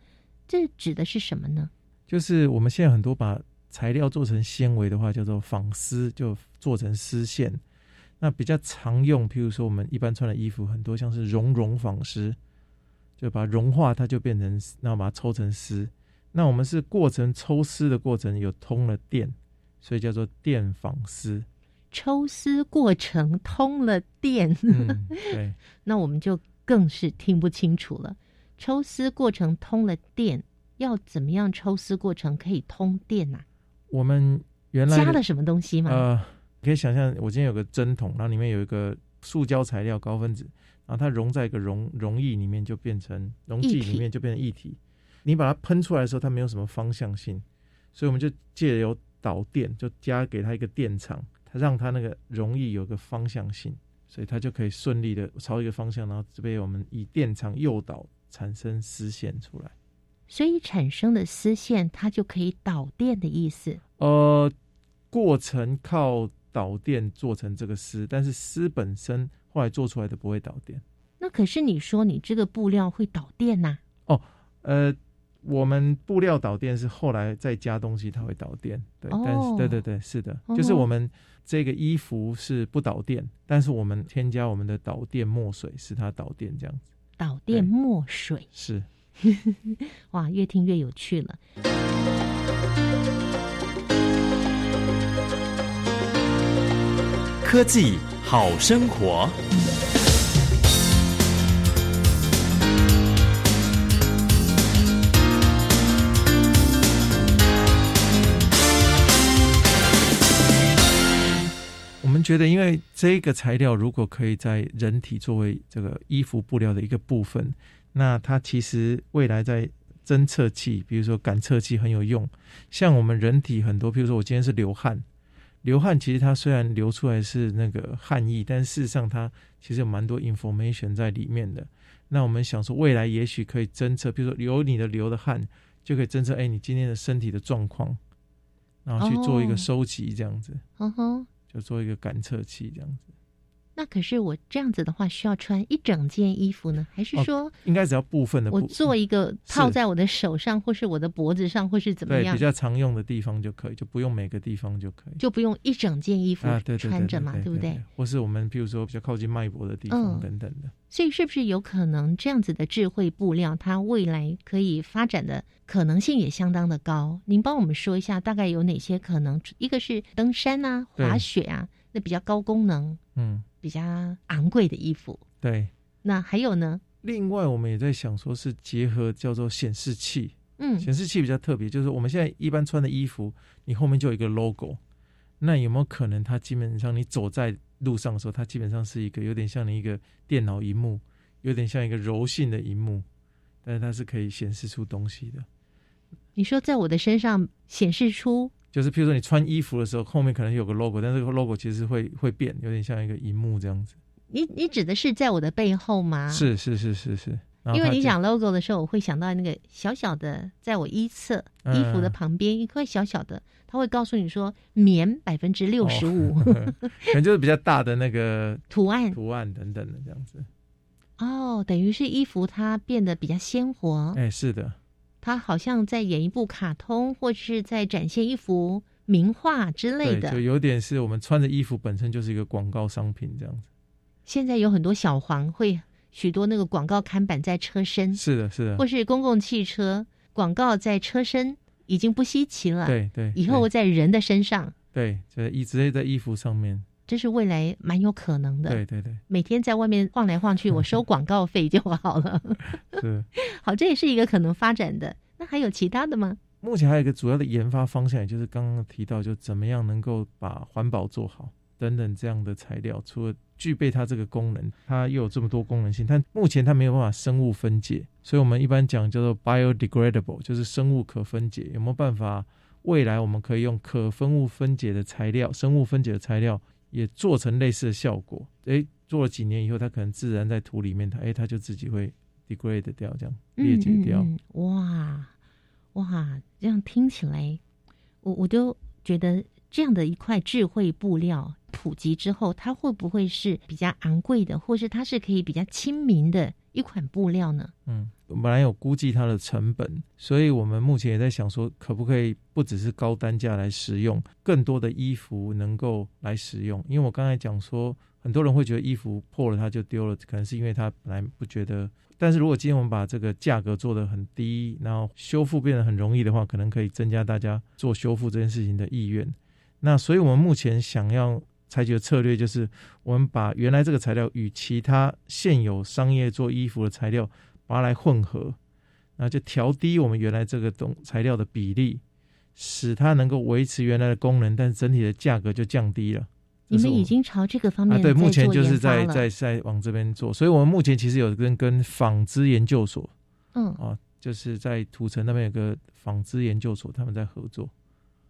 这指的是什么呢？就是我们现在很多把材料做成纤维的话，叫做纺丝，就做成丝线。那比较常用，譬如说我们一般穿的衣服，很多像是绒绒纺丝，就把融化，它就变成，然后把它抽成丝。那我们是过程抽丝的过程有通了电，所以叫做电纺丝。抽丝过程通了电，对，那我们就更是听不清楚了。抽丝过程通了电，要怎么样抽丝过程可以通电呐？我们原来加了什么东西吗？呃，可以想象，我今天有个针筒，然后里面有一个塑胶材料高分子，然后它溶在一个溶溶液里面，就变成溶剂里面就变成液体。你把它喷出来的时候，它没有什么方向性，所以我们就借由导电，就加给它一个电场，它让它那个容易有个方向性，所以它就可以顺利的朝一个方向，然后这边我们以电场诱导产生丝线出来。所以产生的丝线，它就可以导电的意思。呃，过程靠导电做成这个丝，但是丝本身后来做出来的不会导电。那可是你说你这个布料会导电呐？哦，呃。我们布料导电是后来再加东西，它会导电。对，但是对对对，是的，就是我们这个衣服是不导电，但是我们添加我们的导电墨水，使它导电这样子。导电墨水是，哇，越听越有趣了。科技好生活。我们觉得，因为这个材料如果可以在人体作为这个衣服布料的一个部分，那它其实未来在侦测器，比如说感测器很有用。像我们人体很多，比如说我今天是流汗，流汗其实它虽然流出来是那个汗液，但事实上它其实有蛮多 information 在里面的。那我们想说，未来也许可以侦测，比如说流你的流的汗，就可以侦测，哎，你今天的身体的状况，然后去做一个收集，这样子。嗯哼。就做一个感测器这样子。那可是我这样子的话，需要穿一整件衣服呢，还是说应该只要部分的？我做一个套在我的手上，或是我的脖子上，或是怎么样？比较常用的地方就可以，就不用每个地方就可以，就不用一整件衣服穿着嘛，对不对？或是我们比如说比较靠近脉搏的地方等等的。所以是不是有可能这样子的智慧布料，它未来可以发展的可能性也相当的高？您帮我们说一下，大概有哪些可能？一个是登山啊，滑雪啊。那比较高功能，嗯，比较昂贵的衣服，对。那还有呢？另外，我们也在想，说是结合叫做显示器，嗯，显示器比较特别，就是我们现在一般穿的衣服，你后面就有一个 logo，那有没有可能它基本上你走在路上的时候，它基本上是一个有点像你一个电脑荧幕，有点像一个柔性的荧幕，但是它是可以显示出东西的。你说在我的身上显示出，就是譬如说你穿衣服的时候，后面可能有个 logo，但这个 logo 其实会会变，有点像一个荧幕这样子。你你指的是在我的背后吗？是是是是是。因为你讲 logo 的时候，我会想到那个小小的，在我一侧衣服的旁边一块小小的，它会告诉你说棉百分之六十五，可能就是比较大的那个图案、图案等等的这样子。哦，等于是衣服它变得比较鲜活。哎，是的，它好像在演一部卡通，或是在展现一幅名画之类的，就有点是我们穿的衣服本身就是一个广告商品这样子。现在有很多小黄会。许多那个广告看板在车身，是的，是的，或是公共汽车广告在车身，已经不稀奇了。对对，以后在人的身上，对，在衣直接在衣服上面，这是未来蛮有可能的。对对对，每天在外面晃来晃去，我收广告费就好了。是，好，这也是一个可能发展的。那还有其他的吗？目前还有一个主要的研发方向，也就是刚刚提到，就怎么样能够把环保做好。等等这样的材料，除了具备它这个功能，它又有这么多功能性，但目前它没有办法生物分解，所以我们一般讲叫做 biodegradable，就是生物可分解。有没有办法未来我们可以用可分物分解的材料，生物分解的材料也做成类似的效果？诶，做了几年以后，它可能自然在土里面，它诶，它就自己会 degrade 掉，这样裂解掉。哇哇，这样听起来，我我都觉得这样的一块智慧布料。普及之后，它会不会是比较昂贵的，或是它是可以比较亲民的一款布料呢？嗯，本来有估计它的成本，所以我们目前也在想说，可不可以不只是高单价来使用，更多的衣服能够来使用。因为我刚才讲说，很多人会觉得衣服破了它就丢了，可能是因为他本来不觉得。但是如果今天我们把这个价格做得很低，然后修复变得很容易的话，可能可以增加大家做修复这件事情的意愿。那所以我们目前想要。采取的策略就是，我们把原来这个材料与其他现有商业做衣服的材料，把它来混合，那就调低我们原来这个东材料的比例，使它能够维持原来的功能，但是整体的价格就降低了。你们已经朝这个方面啊对，目前就是在在在往这边做，所以我们目前其实有跟跟纺织研究所，嗯啊，就是在土城那边有个纺织研究所，他们在合作。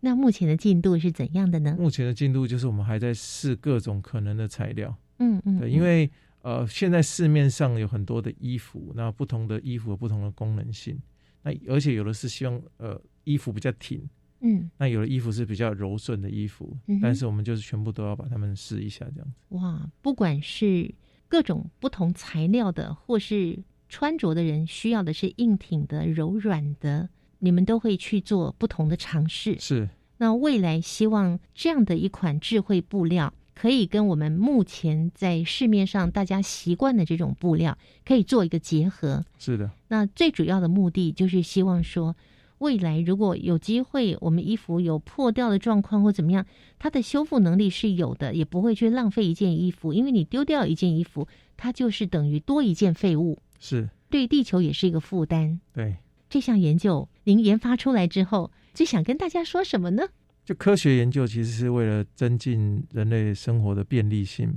那目前的进度是怎样的呢？目前的进度就是我们还在试各种可能的材料。嗯嗯，对，因为呃，现在市面上有很多的衣服，那不同的衣服有不同的功能性。那而且有的是希望呃衣服比较挺，嗯，那有的衣服是比较柔顺的衣服，但是我们就是全部都要把它们试一下这样子。哇，不管是各种不同材料的，或是穿着的人需要的是硬挺的、柔软的。你们都会去做不同的尝试，是。那未来希望这样的一款智慧布料，可以跟我们目前在市面上大家习惯的这种布料，可以做一个结合。是的。那最主要的目的就是希望说，未来如果有机会，我们衣服有破掉的状况或怎么样，它的修复能力是有的，也不会去浪费一件衣服，因为你丢掉一件衣服，它就是等于多一件废物，是对地球也是一个负担。对。这项研究您研发出来之后，最想跟大家说什么呢？就科学研究其实是为了增进人类生活的便利性，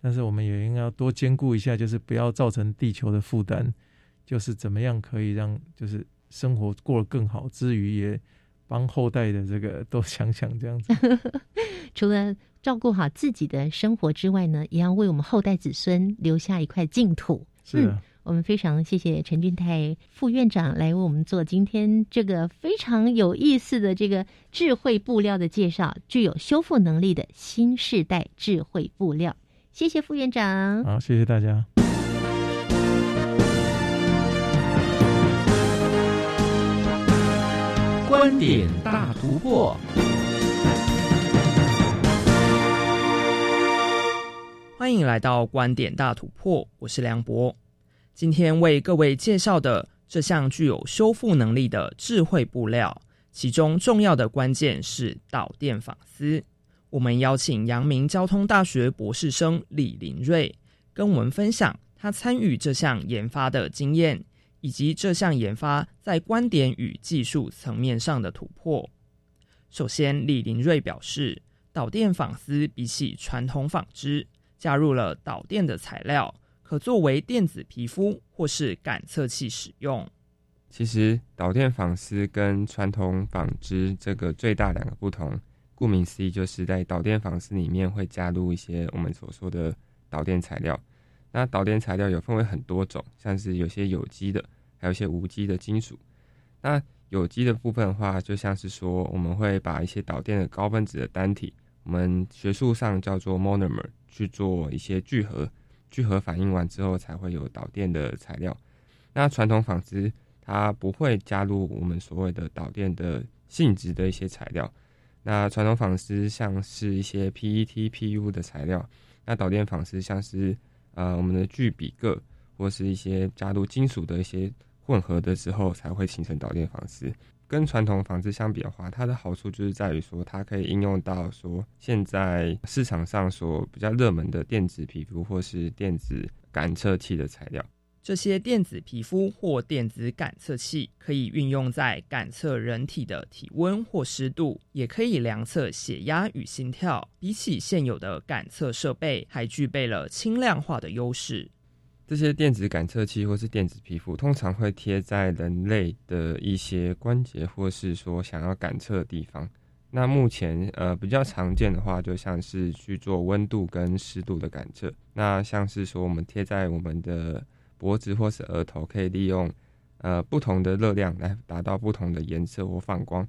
但是我们也应该要多兼顾一下，就是不要造成地球的负担，就是怎么样可以让就是生活过得更好之余，也帮后代的这个多想想这样子。除了照顾好自己的生活之外呢，也要为我们后代子孙留下一块净土。是。我们非常谢谢陈俊泰副院长来为我们做今天这个非常有意思的这个智慧布料的介绍，具有修复能力的新世代智慧布料。谢谢副院长，好，谢谢大家。观点大突破，欢迎来到观点大突破，我是梁博。今天为各位介绍的这项具有修复能力的智慧布料，其中重要的关键是导电纺丝。我们邀请阳明交通大学博士生李林瑞，跟我们分享他参与这项研发的经验，以及这项研发在观点与技术层面上的突破。首先，李林瑞表示，导电纺丝比起传统纺织，加入了导电的材料，可作为电子皮肤或是感测器使用。其实导电纺丝跟传统纺织这个最大两个不同，顾名思义，就是在导电纺丝里面会加入一些我们所说的导电材料。那导电材料有分为很多种，像是有些有机的，还有一些无机的金属。那有机的部分的话，就像是说，我们会把一些导电的高分子的单体，我们学术上叫做 monomer，去做一些聚合，聚合反应完之后才会有导电的材料。那传统纺织它不会加入我们所谓的导电的性质的一些材料。那传统纺织像是一些 PET、PU 的材料，那导电纺织像是呃我们的聚比铬或是一些加入金属的一些。混合的时候才会形成导电纺织。跟传统纺织相比的话，它的好处就是在于说，它可以应用到说现在市场上所比较热门的电子皮肤或是电子感测器的材料。这些电子皮肤或电子感测器可以运用在感测人体的体温或湿度，也可以量测血压与心跳。比起现有的感测设备，还具备了轻量化的优势。这些电子感测器或是电子皮肤，通常会贴在人类的一些关节，或是说想要感测的地方。那目前呃比较常见的话，就像是去做温度跟湿度的感测。那像是说我们贴在我们的脖子或是额头，可以利用呃不同的热量来达到不同的颜色或放光。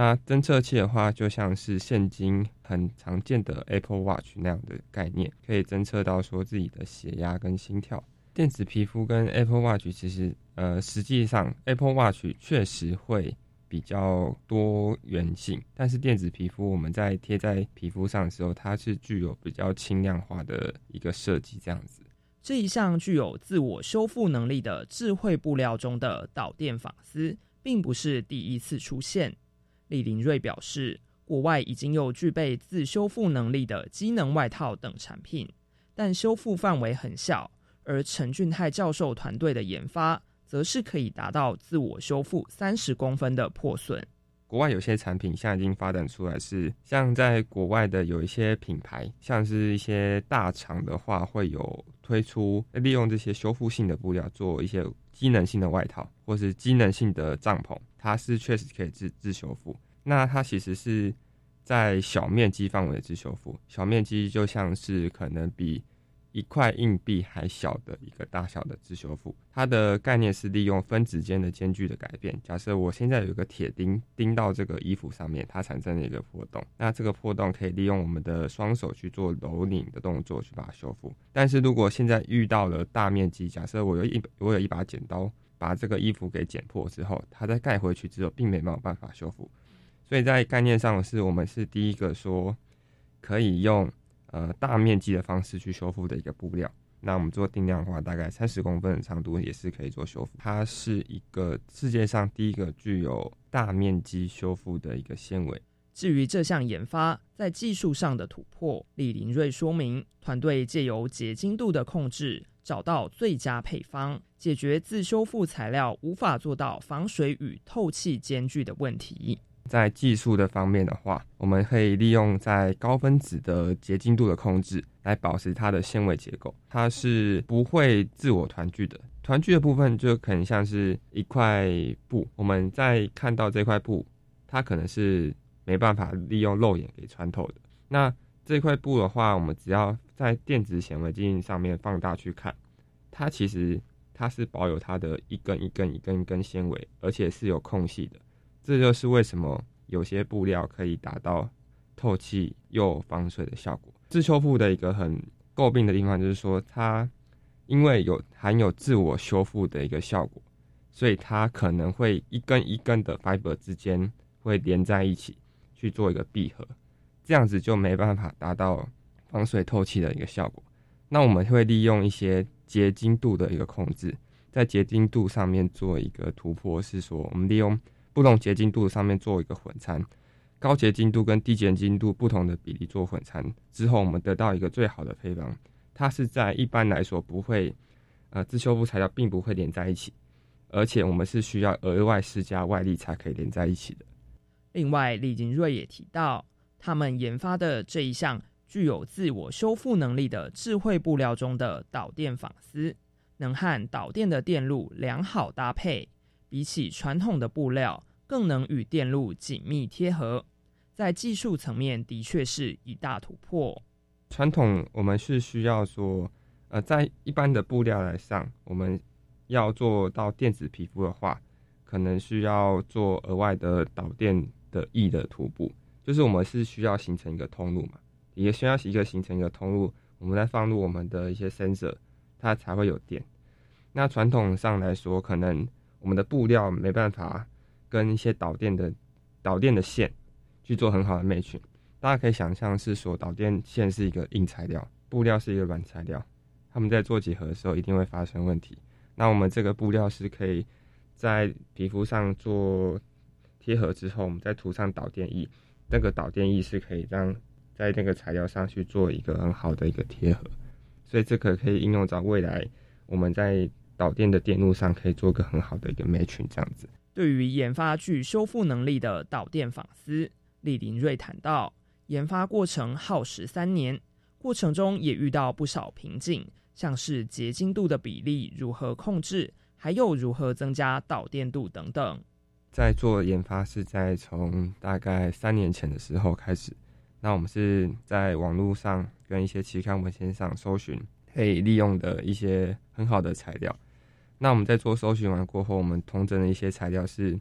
那侦测器的话，就像是现今很常见的 Apple Watch 那样的概念，可以侦测到说自己的血压跟心跳。电子皮肤跟 Apple Watch 其实，呃，实际上 Apple Watch 确实会比较多元性，但是电子皮肤我们在贴在皮肤上的时候，它是具有比较轻量化的一个设计，这样子。这一项具有自我修复能力的智慧布料中的导电纺丝，并不是第一次出现。李林瑞表示，国外已经有具备自修复能力的机能外套等产品，但修复范围很小。而陈俊泰教授团队的研发，则是可以达到自我修复三十公分的破损。国外有些产品现在已经发展出来，是像在国外的有一些品牌，像是一些大厂的话，会有推出利用这些修复性的布料做一些机能性的外套，或是机能性的帐篷。它是确实可以自自修复。那它其实是在小面积范围自修复，小面积就像是可能比一块硬币还小的一个大小的自修复。它的概念是利用分子间的间距的改变。假设我现在有一个铁钉钉到这个衣服上面，它产生了一个破洞，那这个破洞可以利用我们的双手去做揉拧的动作去把它修复。但是如果现在遇到了大面积，假设我有一我有一把剪刀。把这个衣服给剪破之后，它再盖回去之后，并没有办法修复。所以在概念上是我们是第一个说可以用呃大面积的方式去修复的一个布料。那我们做定量的话，大概三十公分的长度也是可以做修复。它是一个世界上第一个具有大面积修复的一个纤维。至于这项研发在技术上的突破，李林瑞说明，团队借由结晶度的控制，找到最佳配方，解决自修复材料无法做到防水与透气兼具的问题。在技术的方面的话，我们可以利用在高分子的结晶度的控制，来保持它的纤维结构，它是不会自我团聚的。团聚的部分就可能像是一块布，我们在看到这块布，它可能是。没办法利用肉眼给穿透的。那这块布的话，我们只要在电子显微镜上面放大去看，它其实它是保有它的一根一根一根一根纤维，而且是有空隙的。这就是为什么有些布料可以达到透气又防水的效果。自修复的一个很诟病的地方就是说，它因为有含有自我修复的一个效果，所以它可能会一根一根的 fiber 之间会连在一起。去做一个闭合，这样子就没办法达到防水透气的一个效果。那我们会利用一些结晶度的一个控制，在结晶度上面做一个突破，是说我们利用不同结晶度上面做一个混餐，高结晶度跟低结晶度不同的比例做混餐之后，我们得到一个最好的配方。它是在一般来说不会，呃，自修复材料并不会连在一起，而且我们是需要额外施加外力才可以连在一起的。另外，李金瑞也提到，他们研发的这一项具有自我修复能力的智慧布料中的导电纺丝，能和导电的电路良好搭配，比起传统的布料，更能与电路紧密贴合，在技术层面的确是一大突破。传统我们是需要说，呃，在一般的布料来上，我们要做到电子皮肤的话，可能需要做额外的导电的翼的涂布。就是我们是需要形成一个通路嘛，也需要一个形成一个通路，我们再放入我们的一些 sensor，它才会有电。那传统上来说，可能我们的布料没办法跟一些导电的导电的线去做很好的 match。大家可以想象是说，导电线是一个硬材料，布料是一个软材料，他们在做结合的时候一定会发生问题。那我们这个布料是可以在皮肤上做贴合之后，我们再涂上导电液。那个导电液是可以让在那个材料上去做一个很好的一个贴合，所以这个可以应用到未来我们在导电的电路上可以做个很好的一个 match 这样子。对于研发具修复能力的导电纺丝，李林瑞谈到，研发过程耗时三年，过程中也遇到不少瓶颈，像是结晶度的比例如何控制，还有如何增加导电度等等。在做研发是在从大概三年前的时候开始，那我们是在网络上跟一些期刊文献上搜寻可以利用的一些很好的材料。那我们在做搜寻完过后，我们通证的一些材料是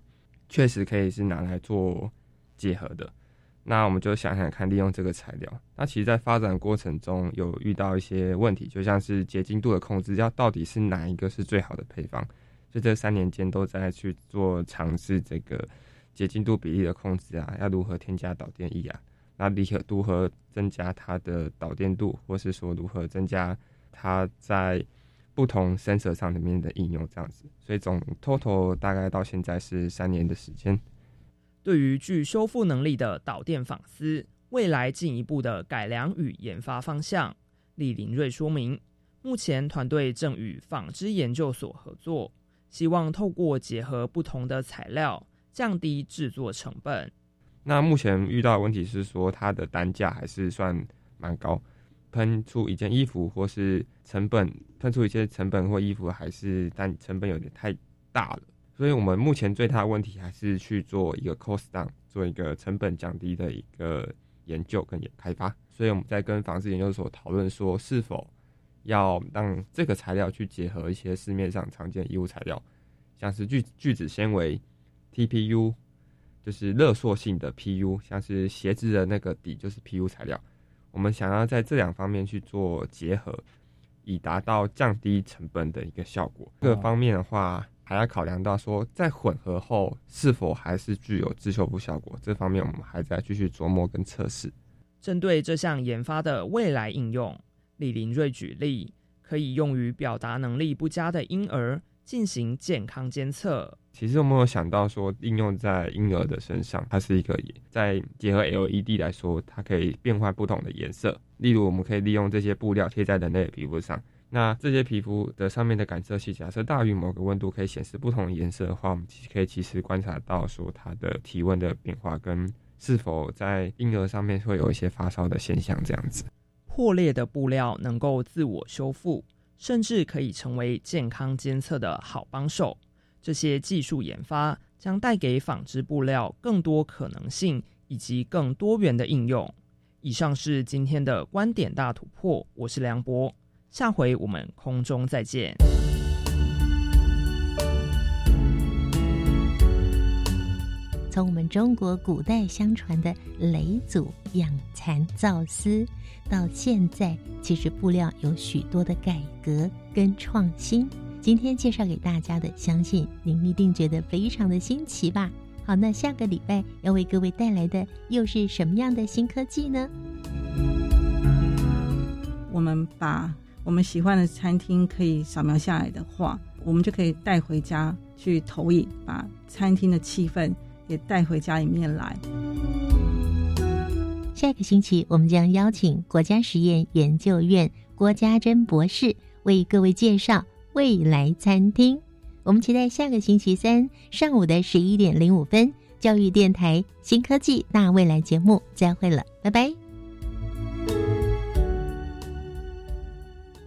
确实可以是拿来做结合的。那我们就想想看，利用这个材料。那其实，在发展过程中有遇到一些问题，就像是结晶度的控制，要到底是哪一个是最好的配方？就这三年间都在去做尝试，这个结晶度比例的控制啊，要如何添加导电液啊？那如何如何增加它的导电度，或是说如何增加它在不同 sensor 上里面的应用这样子？所以总 total 大概到现在是三年的时间。对于具修复能力的导电纺丝，未来进一步的改良与研发方向，李林瑞说明，目前团队正与纺织研究所合作。希望透过结合不同的材料，降低制作成本。那目前遇到的问题是说，它的单价还是算蛮高，喷出一件衣服或是成本，喷出一些成本或衣服还是但成本有点太大了。所以我们目前最大的问题还是去做一个 cost down，做一个成本降低的一个研究跟开发。所以我们在跟纺织研究所讨论说，是否。要让这个材料去结合一些市面上常见衣物材料，像是聚聚酯纤维 TPU，就是热塑性的 PU，像是鞋子的那个底就是 PU 材料。我们想要在这两方面去做结合，以达到降低成本的一个效果。这个方面的话，还要考量到说，在混合后是否还是具有自修复效果。这方面我们还在继续琢磨跟测试。针对这项研发的未来应用。李林瑞举例，可以用于表达能力不佳的婴儿进行健康监测。其实我们有想到说，应用在婴儿的身上，它是一个在结合 LED 来说，它可以变换不同的颜色。例如，我们可以利用这些布料贴在人类的皮肤上，那这些皮肤的上面的感测器，假设大于某个温度可以显示不同的颜色的话，我们可以其实观察到说它的体温的变化跟是否在婴儿上面会有一些发烧的现象，这样子。破裂的布料能够自我修复，甚至可以成为健康监测的好帮手。这些技术研发将带给纺织布料更多可能性以及更多元的应用。以上是今天的观点大突破，我是梁博，下回我们空中再见。从我们中国古代相传的嫘祖养蚕造丝，到现在，其实布料有许多的改革跟创新。今天介绍给大家的，相信您一定觉得非常的新奇吧？好，那下个礼拜要为各位带来的又是什么样的新科技呢？我们把我们喜欢的餐厅可以扫描下来的话，我们就可以带回家去投影，把餐厅的气氛。也带回家里面来。下个星期，我们将邀请国家实验研究院郭家珍博士为各位介绍未来餐厅。我们期待下个星期三上午的十一点零五分，教育电台新科技大未来节目，再会了，拜拜。